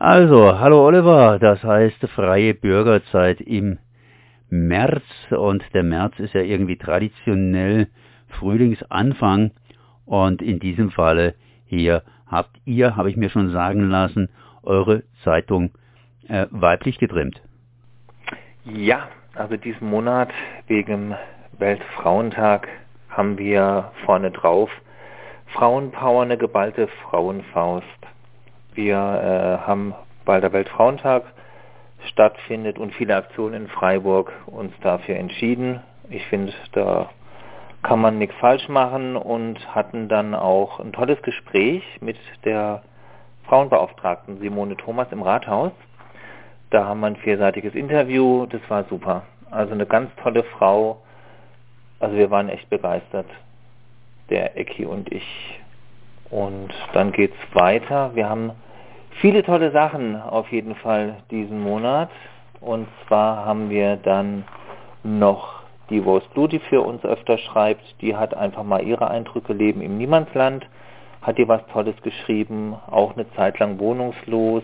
Also, hallo Oliver, das heißt freie Bürgerzeit im März und der März ist ja irgendwie traditionell Frühlingsanfang und in diesem Falle hier habt ihr, habe ich mir schon sagen lassen, eure Zeitung äh, weiblich getrimmt. Ja, also diesen Monat wegen Weltfrauentag haben wir vorne drauf Frauenpower, eine geballte Frauenfaust. Wir äh, haben, weil der Weltfrauentag stattfindet und viele Aktionen in Freiburg uns dafür entschieden. Ich finde, da kann man nichts falsch machen und hatten dann auch ein tolles Gespräch mit der Frauenbeauftragten Simone Thomas im Rathaus. Da haben wir ein vierseitiges Interview, das war super. Also eine ganz tolle Frau. Also wir waren echt begeistert, der Ecki und ich. Und dann geht's weiter. Wir haben viele tolle Sachen auf jeden Fall diesen Monat. Und zwar haben wir dann noch die Rose Blue, die für uns öfter schreibt. Die hat einfach mal ihre Eindrücke Leben im Niemandsland. Hat ihr was Tolles geschrieben, auch eine Zeit lang wohnungslos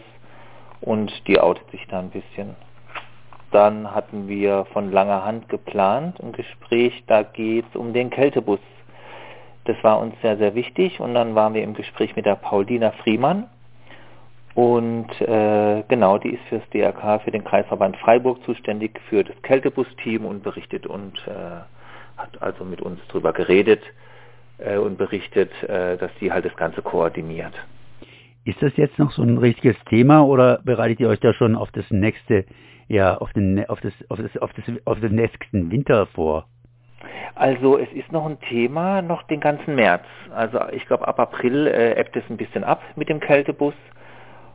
und die outet sich da ein bisschen. Dann hatten wir von langer Hand geplant ein Gespräch, da geht es um den Kältebus. Das war uns sehr, sehr wichtig und dann waren wir im Gespräch mit der Paulina Friemann und äh, genau, die ist fürs DRK, für den Kreisverband Freiburg zuständig, für das Kältebus-Team und berichtet und äh, hat also mit uns darüber geredet äh, und berichtet, äh, dass sie halt das Ganze koordiniert. Ist das jetzt noch so ein richtiges Thema oder bereitet ihr euch da schon auf das nächste, ja, auf den, auf das, auf das, auf das, auf den nächsten Winter vor? Also es ist noch ein Thema, noch den ganzen März. Also ich glaube ab April äh, ebbt es ein bisschen ab mit dem Kältebus.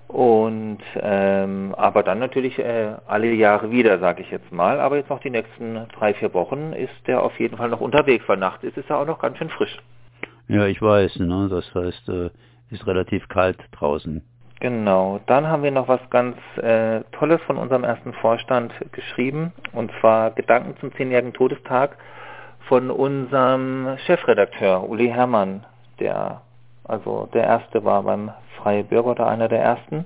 Und ähm, aber dann natürlich äh, alle Jahre wieder, sage ich jetzt mal. Aber jetzt noch die nächsten drei, vier Wochen ist der auf jeden Fall noch unterwegs, weil nachts ist es ja auch noch ganz schön frisch. Ja, ich weiß, ne? Das heißt, äh, ist relativ kalt draußen. Genau. Dann haben wir noch was ganz äh, Tolles von unserem ersten Vorstand geschrieben, und zwar Gedanken zum zehnjährigen Todestag von unserem Chefredakteur Uli Herrmann, der also der erste war beim Freie Bürger oder einer der ersten.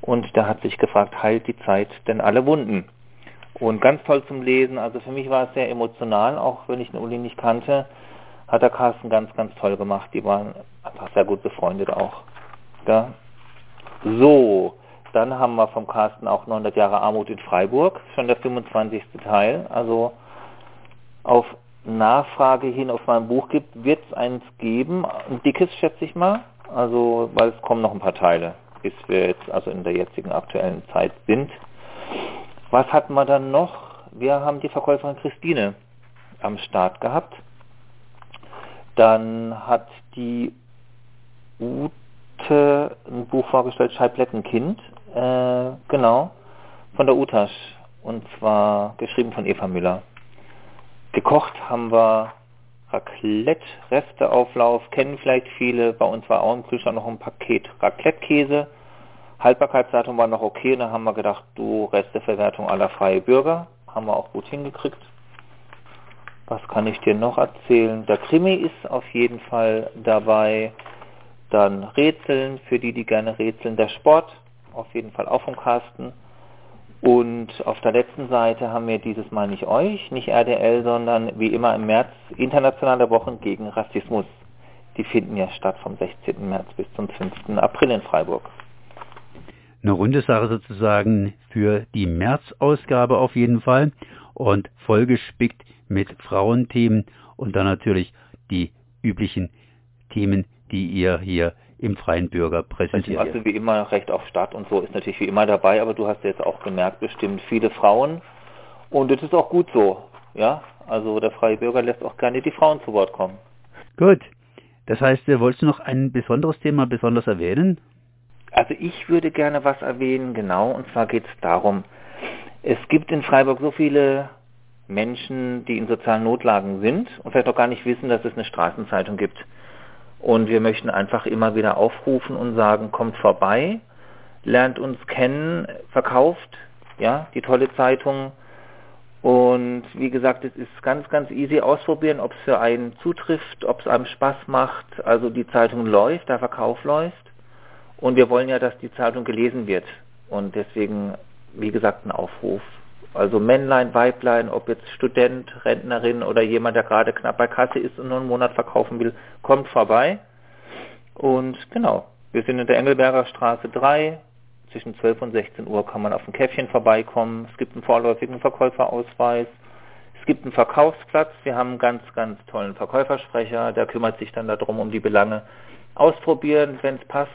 Und der hat sich gefragt, heilt die Zeit denn alle Wunden? Und ganz toll zum Lesen, also für mich war es sehr emotional, auch wenn ich den Uli nicht kannte, hat der Carsten ganz, ganz toll gemacht. Die waren einfach sehr gut befreundet auch. Ja. So, dann haben wir vom Carsten auch 900 Jahre Armut in Freiburg, schon der 25. Teil. Also auf Nachfrage hin auf mein Buch gibt, wird es eins geben, ein dickes schätze ich mal, also weil es kommen noch ein paar Teile, bis wir jetzt also in der jetzigen aktuellen Zeit sind. Was hatten wir dann noch? Wir haben die Verkäuferin Christine am Start gehabt. Dann hat die Ute ein Buch vorgestellt, Scheiblettenkind, äh, genau, von der Utasch. Und zwar geschrieben von Eva Müller. Gekocht haben wir Raclette, Resteauflauf, kennen vielleicht viele. Bei uns war auch im Kühlschrank noch ein Paket Raclette-Käse. Haltbarkeitsdatum war noch okay. Dann haben wir gedacht, du Resteverwertung aller freie Bürger. Haben wir auch gut hingekriegt. Was kann ich dir noch erzählen? Der Krimi ist auf jeden Fall dabei. Dann Rätseln, für die, die gerne rätseln. Der Sport, auf jeden Fall auch vom Carsten. Und auf der letzten Seite haben wir dieses Mal nicht euch, nicht RDL, sondern wie immer im März internationale Wochen gegen Rassismus. Die finden ja statt vom 16. März bis zum 5. April in Freiburg. Eine runde Sache sozusagen für die März-Ausgabe auf jeden Fall und vollgespickt mit Frauenthemen und dann natürlich die üblichen Themen, die ihr hier im freien Bürger präsentiert. Also wie immer Recht auf Stadt und so ist natürlich wie immer dabei, aber du hast jetzt auch gemerkt, bestimmt viele Frauen und das ist auch gut so, ja. Also der freie Bürger lässt auch gerne die Frauen zu Wort kommen. Gut. Das heißt, äh, wolltest du noch ein besonderes Thema besonders erwähnen? Also ich würde gerne was erwähnen, genau, und zwar geht es darum, es gibt in Freiburg so viele Menschen, die in sozialen Notlagen sind und vielleicht auch gar nicht wissen, dass es eine Straßenzeitung gibt. Und wir möchten einfach immer wieder aufrufen und sagen, kommt vorbei, lernt uns kennen, verkauft, ja, die tolle Zeitung. Und wie gesagt, es ist ganz, ganz easy ausprobieren, ob es für einen zutrifft, ob es einem Spaß macht. Also die Zeitung läuft, der Verkauf läuft. Und wir wollen ja, dass die Zeitung gelesen wird. Und deswegen, wie gesagt, ein Aufruf. Also Männlein, Weiblein, ob jetzt Student, Rentnerin oder jemand, der gerade knapp bei Kasse ist und nur einen Monat verkaufen will, kommt vorbei. Und genau, wir sind in der Engelberger Straße 3. Zwischen 12 und 16 Uhr kann man auf ein Käffchen vorbeikommen. Es gibt einen vorläufigen Verkäuferausweis. Es gibt einen Verkaufsplatz. Wir haben einen ganz, ganz tollen Verkäufersprecher. Der kümmert sich dann darum, um die Belange. Ausprobieren, wenn es passt,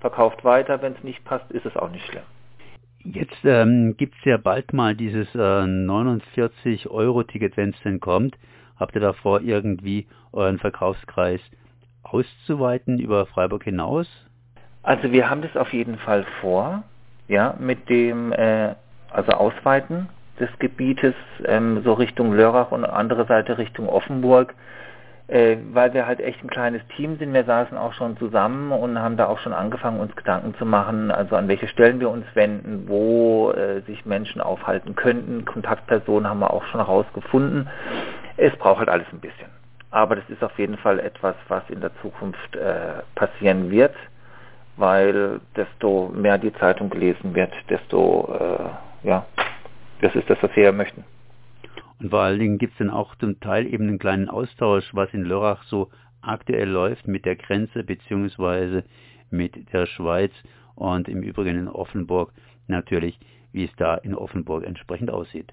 verkauft weiter. Wenn es nicht passt, ist es auch nicht schlimm. Jetzt ähm, gibt es ja bald mal dieses äh, 49-Euro-Ticket, wenn es denn kommt. Habt ihr davor irgendwie euren Verkaufskreis auszuweiten über Freiburg hinaus? Also wir haben das auf jeden Fall vor, ja, mit dem, äh, also Ausweiten des Gebietes ähm, so Richtung Lörrach und andere Seite Richtung Offenburg äh, weil wir halt echt ein kleines Team sind. Wir saßen auch schon zusammen und haben da auch schon angefangen, uns Gedanken zu machen, also an welche Stellen wir uns wenden, wo äh, sich Menschen aufhalten könnten. Kontaktpersonen haben wir auch schon herausgefunden. Es braucht halt alles ein bisschen. Aber das ist auf jeden Fall etwas, was in der Zukunft äh, passieren wird, weil desto mehr die Zeitung gelesen wird, desto, äh, ja, das ist das, was wir ja möchten. Und vor allen Dingen gibt es dann auch zum Teil eben einen kleinen Austausch, was in Lörrach so aktuell läuft mit der Grenze beziehungsweise mit der Schweiz und im Übrigen in Offenburg natürlich, wie es da in Offenburg entsprechend aussieht.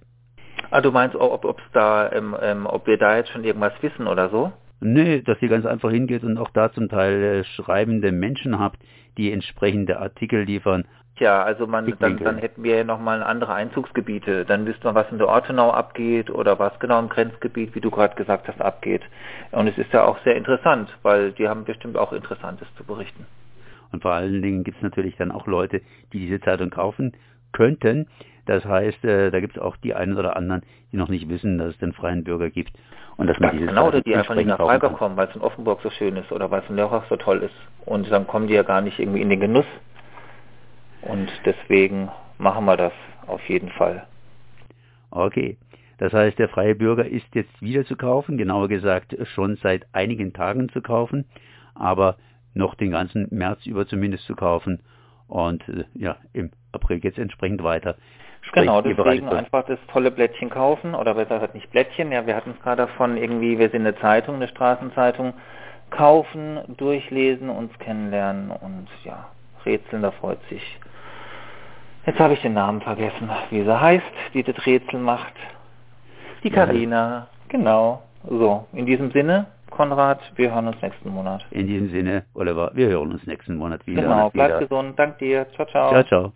Ah, du meinst, ob, ob's da, ähm, ähm, ob wir da jetzt schon irgendwas wissen oder so? Nee, dass ihr ganz einfach hingeht und auch da zum Teil äh, schreibende Menschen habt, die entsprechende Artikel liefern, Tja, also man, dann, dann hätten wir ja nochmal andere Einzugsgebiete. Dann wüsste man, was in der Ortenau abgeht oder was genau im Grenzgebiet, wie du gerade gesagt hast, abgeht. Und es ist ja auch sehr interessant, weil die haben bestimmt auch Interessantes zu berichten. Und vor allen Dingen gibt es natürlich dann auch Leute, die diese Zeitung kaufen könnten. Das heißt, äh, da gibt es auch die einen oder anderen, die noch nicht wissen, dass es den freien Bürger gibt. Und dass man diese genau, oder die einfach nicht nach Freiburg kommen, weil es in Offenburg so schön ist oder weil es in Lörrach so toll ist. Und dann kommen die ja gar nicht irgendwie in den Genuss und deswegen machen wir das auf jeden Fall. Okay. Das heißt, der freie Bürger ist jetzt wieder zu kaufen, genauer gesagt schon seit einigen Tagen zu kaufen, aber noch den ganzen März über zumindest zu kaufen und äh, ja, im April geht es entsprechend weiter. Sprich, genau, deswegen einfach das tolle Blättchen kaufen oder besser gesagt nicht Blättchen, ja, wir hatten es gerade davon, irgendwie, wir sind eine Zeitung, eine Straßenzeitung, kaufen, durchlesen, uns kennenlernen und ja, rätseln, da freut sich Jetzt habe ich den Namen vergessen, wie sie heißt, die das Rätsel macht. Die Karina, genau. So, in diesem Sinne, Konrad, wir hören uns nächsten Monat. In diesem Sinne, Oliver, wir hören uns nächsten Monat wieder. Genau, bleib gesund, dank dir. Ciao, ciao. Ciao, ciao.